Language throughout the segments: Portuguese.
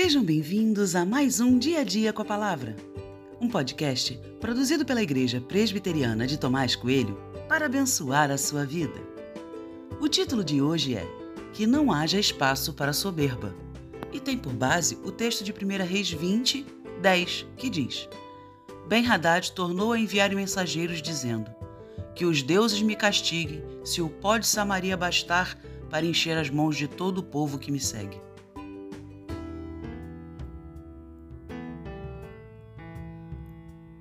Sejam bem-vindos a mais um Dia a Dia com a Palavra, um podcast produzido pela Igreja Presbiteriana de Tomás Coelho para abençoar a sua vida. O título de hoje é Que não haja espaço para soberba e tem por base o texto de 1 Reis 20, 10, que diz: Ben-Hadad tornou a enviar mensageiros dizendo: Que os deuses me castiguem se o pó de Samaria bastar para encher as mãos de todo o povo que me segue.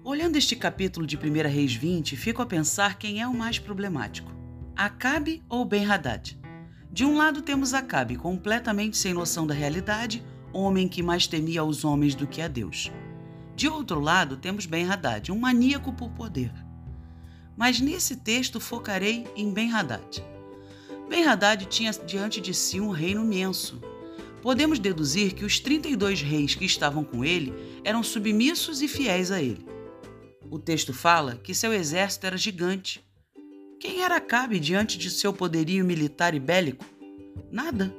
Olhando este capítulo de 1 Reis 20, fico a pensar quem é o mais problemático: Acabe ou Ben-Hadad? De um lado temos Acabe, completamente sem noção da realidade, homem que mais temia aos homens do que a Deus. De outro lado temos Ben-Hadad, um maníaco por poder. Mas nesse texto focarei em Ben-Hadad. Ben-Hadad tinha diante de si um reino imenso. Podemos deduzir que os 32 reis que estavam com ele eram submissos e fiéis a ele. O texto fala que seu exército era gigante. Quem era Acabe diante de seu poderio militar e bélico? Nada.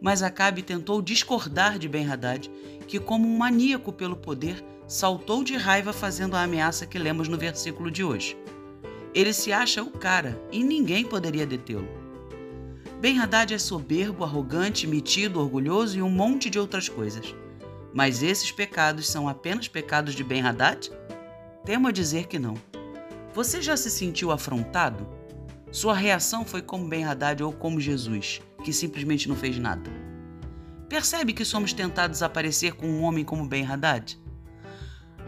Mas Acabe tentou discordar de Ben-Hadad, que, como um maníaco pelo poder, saltou de raiva fazendo a ameaça que lemos no versículo de hoje. Ele se acha o cara e ninguém poderia detê-lo. Ben-Hadad é soberbo, arrogante, metido, orgulhoso e um monte de outras coisas. Mas esses pecados são apenas pecados de Ben-Hadad? Temo a dizer que não. Você já se sentiu afrontado? Sua reação foi como Ben Haddad ou como Jesus, que simplesmente não fez nada. Percebe que somos tentados a parecer com um homem como Ben Haddad?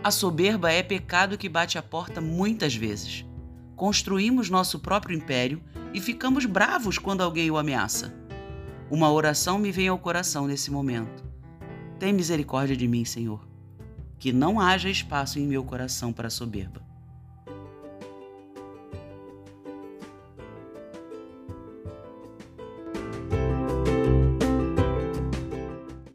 A soberba é pecado que bate a porta muitas vezes. Construímos nosso próprio império e ficamos bravos quando alguém o ameaça. Uma oração me vem ao coração nesse momento. Tem misericórdia de mim, Senhor que não haja espaço em meu coração para soberba.